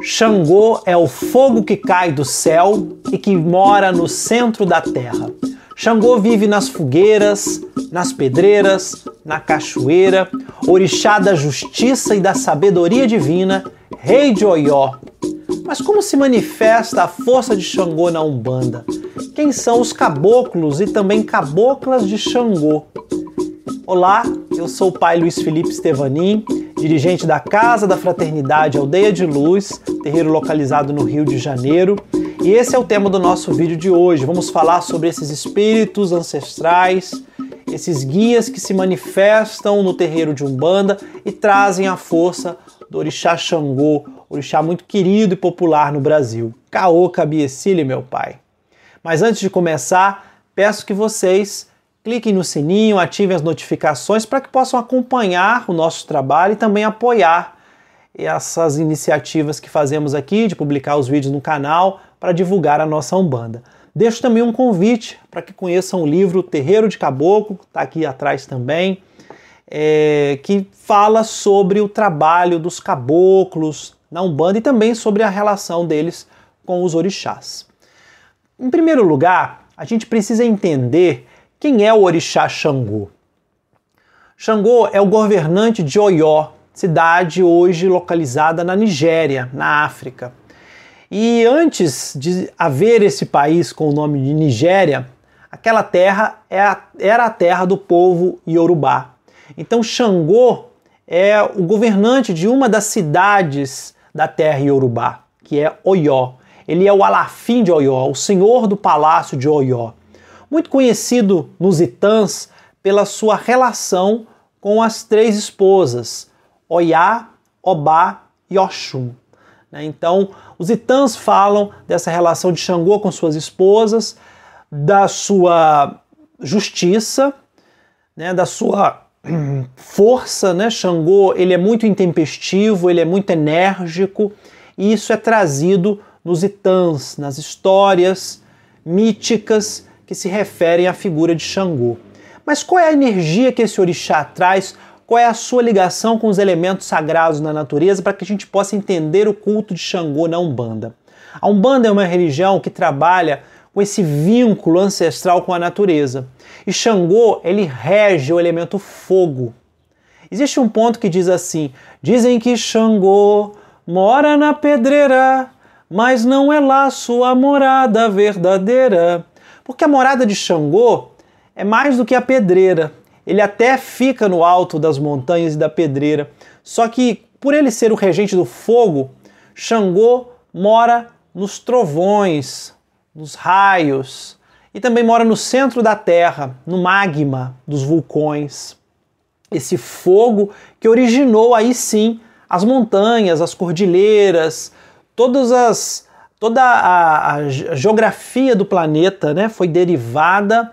Xangô é o fogo que cai do céu e que mora no centro da terra. Xangô vive nas fogueiras, nas pedreiras, na cachoeira, orixá da justiça e da sabedoria divina, rei de Oió. Mas como se manifesta a força de Xangô na Umbanda? Quem são os caboclos e também caboclas de Xangô? Olá, eu sou o pai Luiz Felipe Stevanin, dirigente da Casa da Fraternidade Aldeia de Luz, terreiro localizado no Rio de Janeiro. E esse é o tema do nosso vídeo de hoje. Vamos falar sobre esses espíritos ancestrais, esses guias que se manifestam no terreiro de Umbanda e trazem a força do orixá Xangô, orixá muito querido e popular no Brasil. Caô Cabiecile, meu pai. Mas antes de começar, peço que vocês cliquem no sininho, ativem as notificações para que possam acompanhar o nosso trabalho e também apoiar essas iniciativas que fazemos aqui de publicar os vídeos no canal para divulgar a nossa Umbanda. Deixo também um convite para que conheçam o livro Terreiro de Caboclo, está aqui atrás também, é, que fala sobre o trabalho dos caboclos na Umbanda e também sobre a relação deles com os orixás. Em primeiro lugar, a gente precisa entender quem é o orixá Xangô? Xangô é o governante de Oió, cidade hoje localizada na Nigéria, na África. E antes de haver esse país com o nome de Nigéria, aquela terra é era a terra do povo Yorubá. Então Xangô é o governante de uma das cidades da terra Yorubá, que é Oió. Ele é o Alafim de Oió, o senhor do palácio de Oió muito conhecido nos Itãs pela sua relação com as três esposas, Oyá, Obá e Oxum. Né? Então, os Itãs falam dessa relação de Xangô com suas esposas, da sua justiça, né? da sua força, né? Xangô, ele é muito intempestivo, ele é muito enérgico, e isso é trazido nos Itãs, nas histórias míticas que se referem à figura de Xangô. Mas qual é a energia que esse orixá traz? Qual é a sua ligação com os elementos sagrados na natureza para que a gente possa entender o culto de Xangô na Umbanda? A Umbanda é uma religião que trabalha com esse vínculo ancestral com a natureza. E Xangô, ele rege o elemento fogo. Existe um ponto que diz assim: dizem que Xangô mora na pedreira, mas não é lá sua morada verdadeira. Porque a morada de Xangô é mais do que a pedreira. Ele até fica no alto das montanhas e da pedreira. Só que, por ele ser o regente do fogo, Xangô mora nos trovões, nos raios, e também mora no centro da terra, no magma dos vulcões. Esse fogo que originou aí sim as montanhas, as cordilheiras, todas as toda a, a geografia do planeta né, foi derivada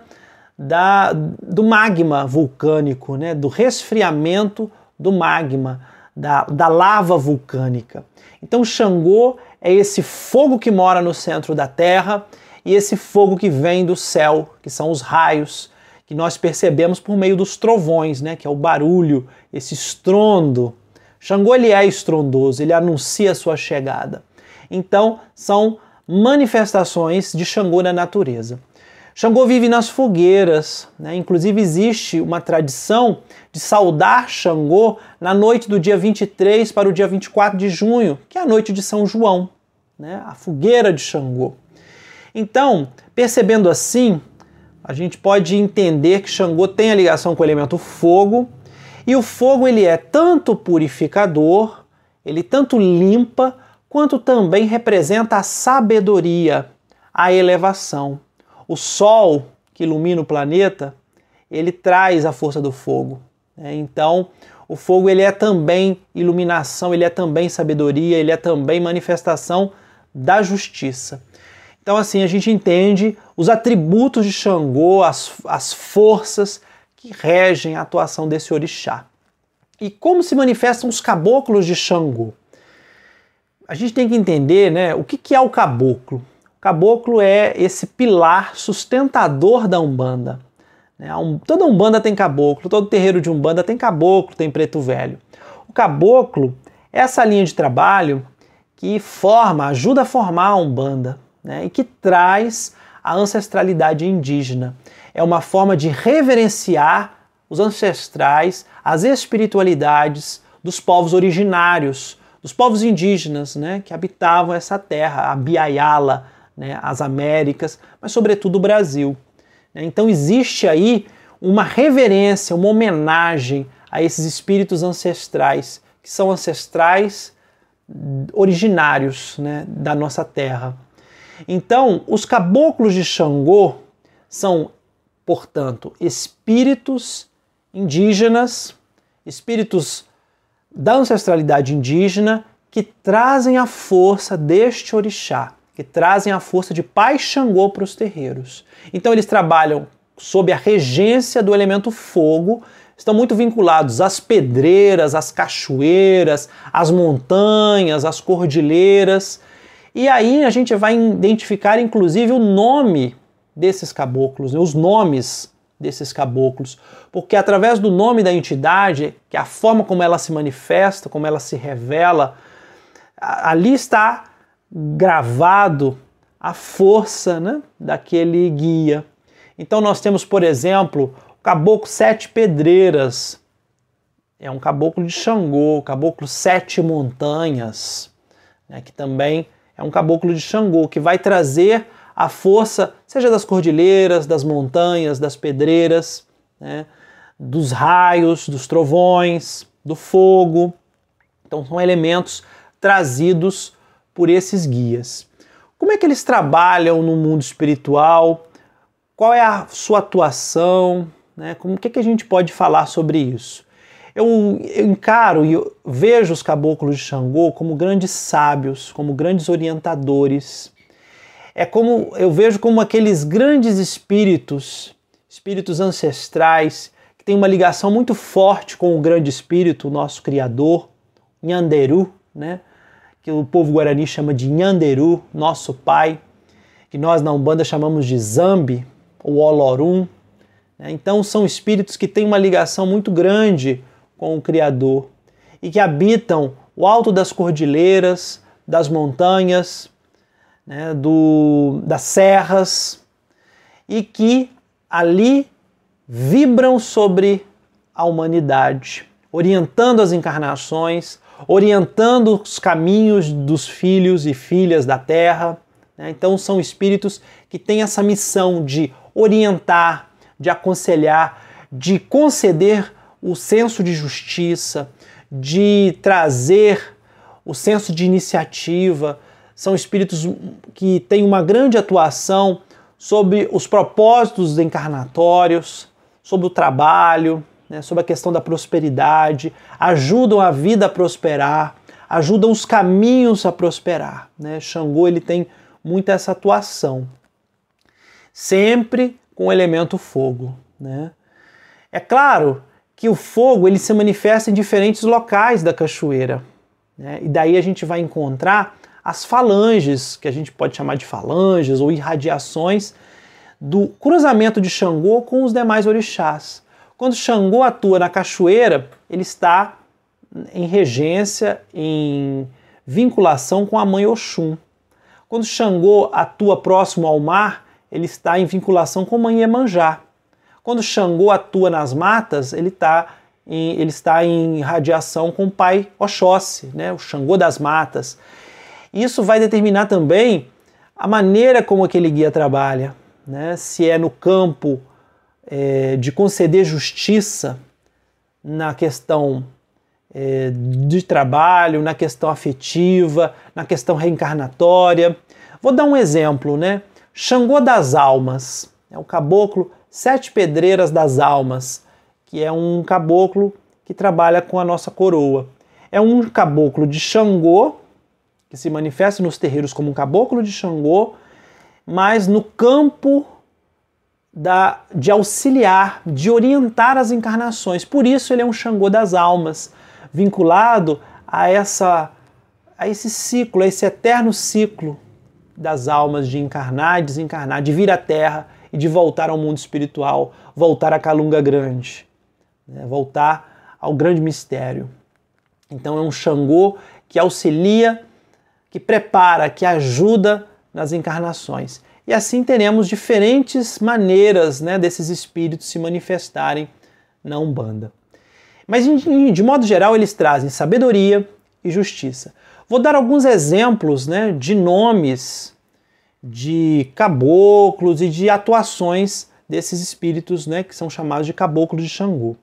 da, do magma vulcânico, né, do resfriamento do magma, da, da lava vulcânica. Então, Xangô é esse fogo que mora no centro da Terra e esse fogo que vem do céu, que são os raios, que nós percebemos por meio dos trovões, né, que é o barulho, esse estrondo. Xangô ele é estrondoso, ele anuncia a sua chegada. Então, são manifestações de Xangô na natureza. Xangô vive nas fogueiras, né? inclusive existe uma tradição de saudar Xangô na noite do dia 23 para o dia 24 de junho, que é a noite de São João, né? a fogueira de Xangô. Então, percebendo assim, a gente pode entender que Xangô tem a ligação com o elemento fogo, e o fogo ele é tanto purificador, ele tanto limpa, quanto também representa a sabedoria, a elevação. O Sol, que ilumina o planeta, ele traz a força do fogo. Né? Então, o fogo ele é também iluminação, ele é também sabedoria, ele é também manifestação da justiça. Então, assim, a gente entende os atributos de Xangô, as, as forças que regem a atuação desse orixá. E como se manifestam os caboclos de Xangô? A gente tem que entender né, o que, que é o caboclo. O caboclo é esse pilar sustentador da Umbanda. Né? Toda Umbanda tem caboclo, todo terreiro de Umbanda tem caboclo, tem preto velho. O caboclo é essa linha de trabalho que forma, ajuda a formar a Umbanda né, e que traz a ancestralidade indígena. É uma forma de reverenciar os ancestrais, as espiritualidades dos povos originários, dos povos indígenas né, que habitavam essa terra, a Biayala, né, as Américas, mas sobretudo o Brasil. Então existe aí uma reverência, uma homenagem a esses espíritos ancestrais, que são ancestrais originários né, da nossa terra. Então, os caboclos de Xangô são, portanto, espíritos indígenas, espíritos da ancestralidade indígena que trazem a força deste orixá, que trazem a força de Pai Xangô para os terreiros. Então, eles trabalham sob a regência do elemento fogo, estão muito vinculados às pedreiras, às cachoeiras, às montanhas, às cordilheiras. E aí a gente vai identificar inclusive o nome desses caboclos, né, os nomes desses caboclos, porque através do nome da entidade, que é a forma como ela se manifesta, como ela se revela, ali está gravado a força né, daquele guia. Então nós temos, por exemplo, o caboclo Sete Pedreiras, é um caboclo de Xangô, caboclo Sete Montanhas, né, que também é um caboclo de Xangô, que vai trazer a força, seja das cordilheiras, das montanhas, das pedreiras, né, dos raios, dos trovões, do fogo. Então são elementos trazidos por esses guias. Como é que eles trabalham no mundo espiritual? Qual é a sua atuação? Né? Como que, é que a gente pode falar sobre isso? Eu, eu encaro e vejo os caboclos de Xangô como grandes sábios, como grandes orientadores. É como eu vejo como aqueles grandes espíritos, espíritos ancestrais, que têm uma ligação muito forte com o grande espírito, o nosso criador, Nhanderu, né? que o povo guarani chama de Nhanderu, nosso pai, que nós na Umbanda chamamos de Zambi ou Olorum. Né? Então são espíritos que têm uma ligação muito grande com o Criador e que habitam o alto das cordilheiras, das montanhas, né, do, das serras e que ali vibram sobre a humanidade, orientando as encarnações, orientando os caminhos dos filhos e filhas da terra. Né? Então, são espíritos que têm essa missão de orientar, de aconselhar, de conceder o senso de justiça, de trazer o senso de iniciativa. São espíritos que têm uma grande atuação sobre os propósitos encarnatórios, sobre o trabalho, né, sobre a questão da prosperidade, ajudam a vida a prosperar, ajudam os caminhos a prosperar. Né? Xangô ele tem muito essa atuação, sempre com o elemento fogo. Né? É claro que o fogo ele se manifesta em diferentes locais da cachoeira, né? e daí a gente vai encontrar as falanges, que a gente pode chamar de falanges ou irradiações do cruzamento de Xangô com os demais orixás. Quando Xangô atua na cachoeira, ele está em regência, em vinculação com a mãe Oxum. Quando Xangô atua próximo ao mar, ele está em vinculação com a mãe Iemanjá. Quando Xangô atua nas matas, ele, tá em, ele está em radiação com o pai Oxóssi, né? o Xangô das matas. Isso vai determinar também a maneira como aquele guia trabalha, né? se é no campo é, de conceder justiça na questão é, de trabalho, na questão afetiva, na questão reencarnatória. Vou dar um exemplo, né? Xangô das Almas, é o caboclo Sete Pedreiras das Almas, que é um caboclo que trabalha com a nossa coroa. É um caboclo de Xangô, que se manifesta nos terreiros como um caboclo de Xangô, mas no campo da, de auxiliar, de orientar as encarnações. Por isso ele é um Xangô das almas, vinculado a essa a esse ciclo, a esse eterno ciclo das almas de encarnar, desencarnar, de vir à Terra e de voltar ao mundo espiritual, voltar à Calunga Grande, né? voltar ao grande mistério. Então é um Xangô que auxilia, que prepara, que ajuda nas encarnações. E assim teremos diferentes maneiras né, desses espíritos se manifestarem na Umbanda. Mas, de modo geral, eles trazem sabedoria e justiça. Vou dar alguns exemplos né, de nomes de caboclos e de atuações desses espíritos né, que são chamados de caboclos de Xangô.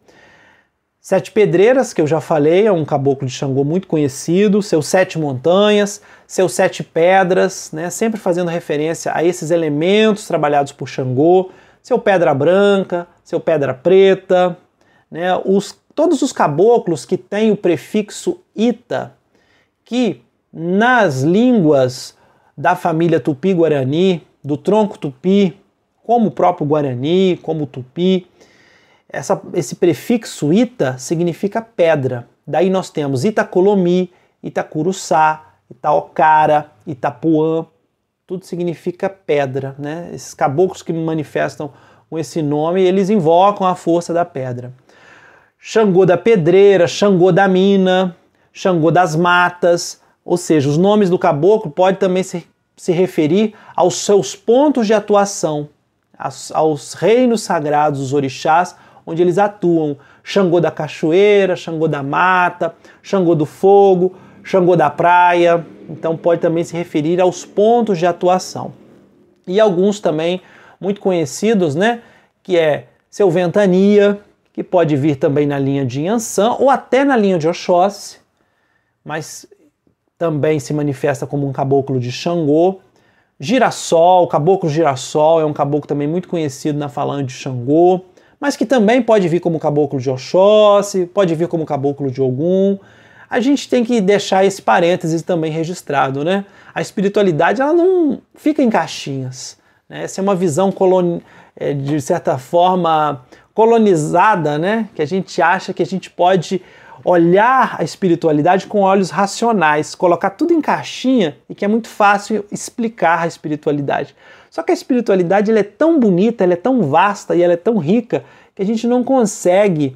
Sete Pedreiras, que eu já falei, é um caboclo de Xangô muito conhecido, seus sete montanhas, seus sete pedras, né, sempre fazendo referência a esses elementos trabalhados por Xangô, seu pedra branca, seu pedra preta, né, os, todos os caboclos que têm o prefixo ita, que nas línguas da família tupi-guarani, do tronco tupi, como o próprio guarani, como o tupi, essa, esse prefixo ita significa pedra. Daí nós temos Itacolomi, Itacuruçá, Itaocara, Itapuã, tudo significa pedra. Né? Esses caboclos que manifestam com esse nome, eles invocam a força da pedra. Xangô da pedreira, Xangô da mina, Xangô das matas, ou seja, os nomes do caboclo podem também se, se referir aos seus pontos de atuação, aos, aos reinos sagrados, os orixás, onde eles atuam. Xangô da cachoeira, Xangô da mata, Xangô do fogo, Xangô da praia. Então pode também se referir aos pontos de atuação. E alguns também muito conhecidos, né? Que é seu Ventania, que pode vir também na linha de Yansan ou até na linha de Oxóssi, mas também se manifesta como um caboclo de Xangô. Girassol, caboclo girassol é um caboclo também muito conhecido na falange de Xangô mas que também pode vir como caboclo de Oxóssi, pode vir como caboclo de Ogum. A gente tem que deixar esse parênteses também registrado, né? A espiritualidade ela não fica em caixinhas. Né? Essa é uma visão é, de certa forma colonizada, né? Que a gente acha que a gente pode olhar a espiritualidade com olhos racionais, colocar tudo em caixinha e que é muito fácil explicar a espiritualidade. Só que a espiritualidade ela é tão bonita, ela é tão vasta e ela é tão rica que a gente não consegue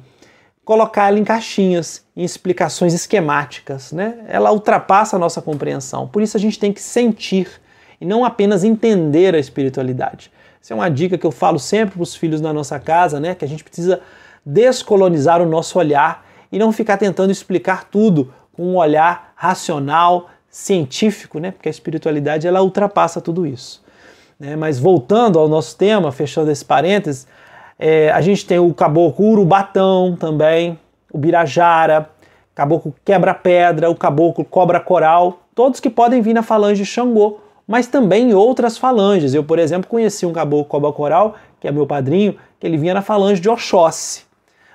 colocar ela em caixinhas, em explicações esquemáticas. Né? Ela ultrapassa a nossa compreensão. Por isso a gente tem que sentir e não apenas entender a espiritualidade. Essa é uma dica que eu falo sempre para os filhos da nossa casa, né? que a gente precisa descolonizar o nosso olhar e não ficar tentando explicar tudo com um olhar racional, científico, né? porque a espiritualidade ela ultrapassa tudo isso. Né? Mas voltando ao nosso tema, fechando esse parênteses, é, a gente tem o caboclo urubatão também, o birajara, caboclo quebra-pedra, o caboclo cobra-coral, todos que podem vir na falange de Xangô, mas também em outras falanges. Eu, por exemplo, conheci um caboclo cobra-coral, que é meu padrinho, que ele vinha na falange de Oxóssi.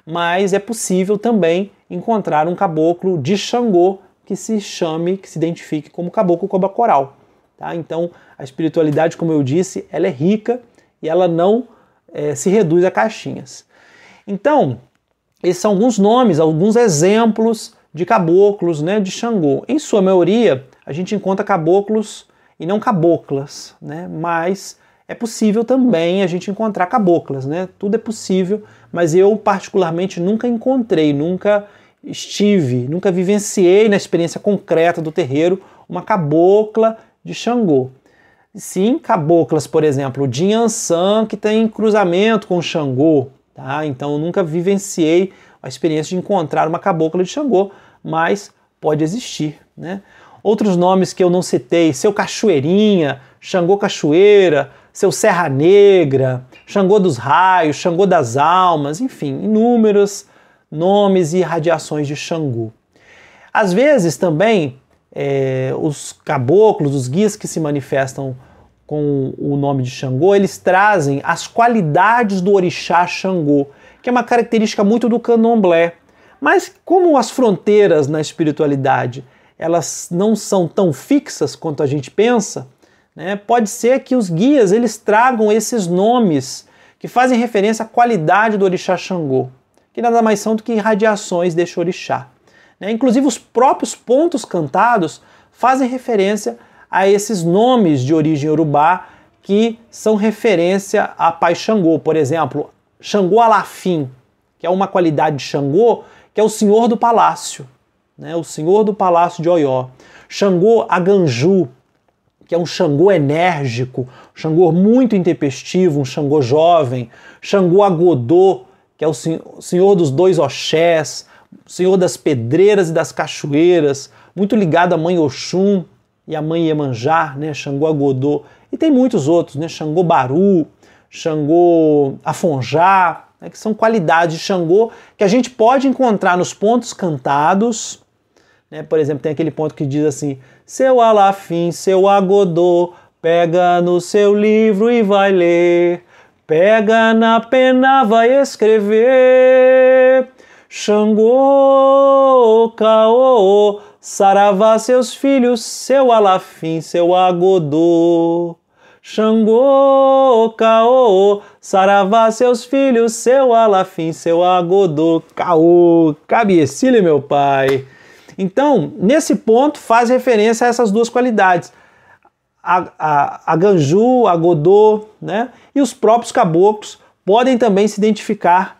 Mas é possível também encontrar um caboclo de Xangô que se chame, que se identifique como caboclo cobra-coral. Tá? Então, a espiritualidade, como eu disse, ela é rica e ela não é, se reduz a caixinhas. Então, esses são alguns nomes, alguns exemplos de caboclos, né, de Xangô. Em sua maioria, a gente encontra caboclos e não caboclas, né, mas é possível também a gente encontrar caboclas, né? Tudo é possível, mas eu particularmente nunca encontrei, nunca estive, nunca vivenciei na experiência concreta do terreiro uma cabocla de Xangô. Sim, caboclas, por exemplo, de Yansan, que tem cruzamento com Xangô, tá? Então nunca vivenciei a experiência de encontrar uma cabocla de Xangô, mas pode existir, né? Outros nomes que eu não citei, seu Cachoeirinha, Xangô Cachoeira, seu Serra Negra, Xangô dos Raios, Xangô das Almas, enfim, inúmeros nomes e radiações de Xangô. Às vezes também é, os caboclos, os guias que se manifestam com o nome de Xangô, eles trazem as qualidades do orixá Xangô, que é uma característica muito do candomblé. Mas como as fronteiras na espiritualidade elas não são tão fixas quanto a gente pensa, né, pode ser que os guias eles tragam esses nomes que fazem referência à qualidade do orixá Xangô, que nada mais são do que radiações deste orixá. Né? Inclusive, os próprios pontos cantados fazem referência a esses nomes de origem urubá que são referência a Pai Xangô. Por exemplo, Xangô Alafim, que é uma qualidade de Xangô, que é o senhor do palácio, né? o senhor do palácio de Oió. Xangô Aganju, que é um Xangô enérgico, um Xangô muito intempestivo, um Xangô jovem. Xangô Agodô, que é o senhor dos dois Oxés, senhor das pedreiras e das cachoeiras, muito ligado à mãe Oxum e à mãe Iemanjá, né? Xangô Agodô. E tem muitos outros, né? Xangô Baru, Xangô Afonjá, né? que são qualidades de Xangô que a gente pode encontrar nos pontos cantados. Né? Por exemplo, tem aquele ponto que diz assim: Seu Alafim, seu Agodô, pega no seu livro e vai ler. Pega na pena, vai escrever. Xangô, Caô, Saravá, seus filhos, seu Alafim, seu Agodô. Xangô, Caô, Saravá, seus filhos, seu Alafim, seu Agodô, Caô, Cabiecilha, meu pai. Então, nesse ponto, faz referência a essas duas qualidades. A, a, a Ganju, a Godô, né? E os próprios caboclos podem também se identificar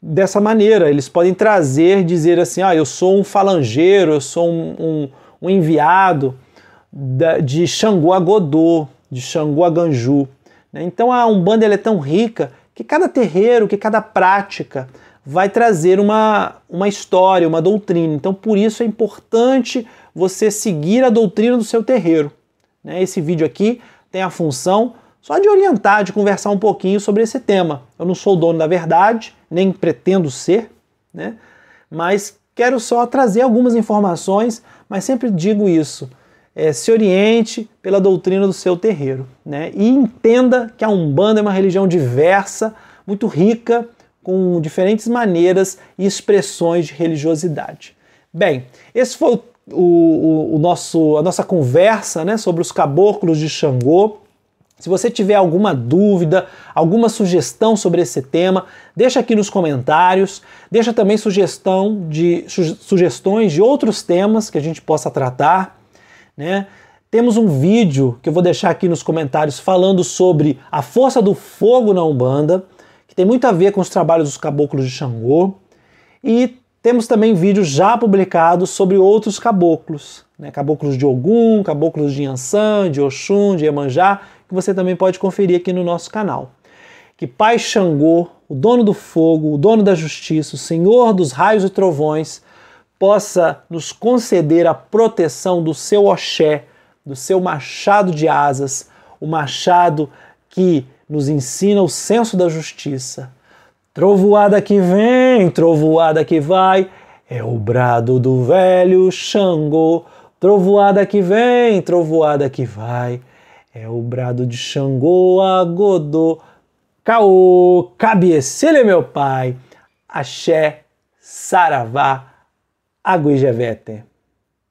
dessa maneira. Eles podem trazer, dizer assim: ah, eu sou um falangeiro, eu sou um, um, um enviado de Xangô a Godô, de Xangô a Ganju. Né? Então a Umbanda é tão rica que cada terreiro, que cada prática vai trazer uma, uma história, uma doutrina. Então por isso é importante você seguir a doutrina do seu terreiro. Né? Esse vídeo aqui tem a função só de orientar, de conversar um pouquinho sobre esse tema. Eu não sou o dono da verdade, nem pretendo ser, né? mas quero só trazer algumas informações, mas sempre digo isso é, se oriente pela doutrina do seu terreiro. Né? E entenda que a Umbanda é uma religião diversa, muito rica, com diferentes maneiras e expressões de religiosidade. Bem, esse foi o, o, o nosso, a nossa conversa né, sobre os caboclos de Xangô. Se você tiver alguma dúvida, alguma sugestão sobre esse tema, deixa aqui nos comentários. Deixa também sugestão de, sugestões de outros temas que a gente possa tratar né? Temos um vídeo que eu vou deixar aqui nos comentários falando sobre a força do fogo na Umbanda, que tem muito a ver com os trabalhos dos caboclos de Xangô. E temos também vídeos já publicados sobre outros caboclos, né? caboclos de Ogum, caboclos de Yansan, de Oxum, de Iemanjá, que você também pode conferir aqui no nosso canal. Que Pai Xangô, o dono do fogo, o dono da justiça, o senhor dos raios e trovões, possa nos conceder a proteção do seu oxé, do seu machado de asas, o machado que nos ensina o senso da justiça. Trovoada que vem, trovoada que vai, é o brado do velho Xangô. Trovoada que vem, trovoada que vai, é o brado de Xangô a Godô. Caô, cabecelha meu pai, axé, saravá, Aguijevete.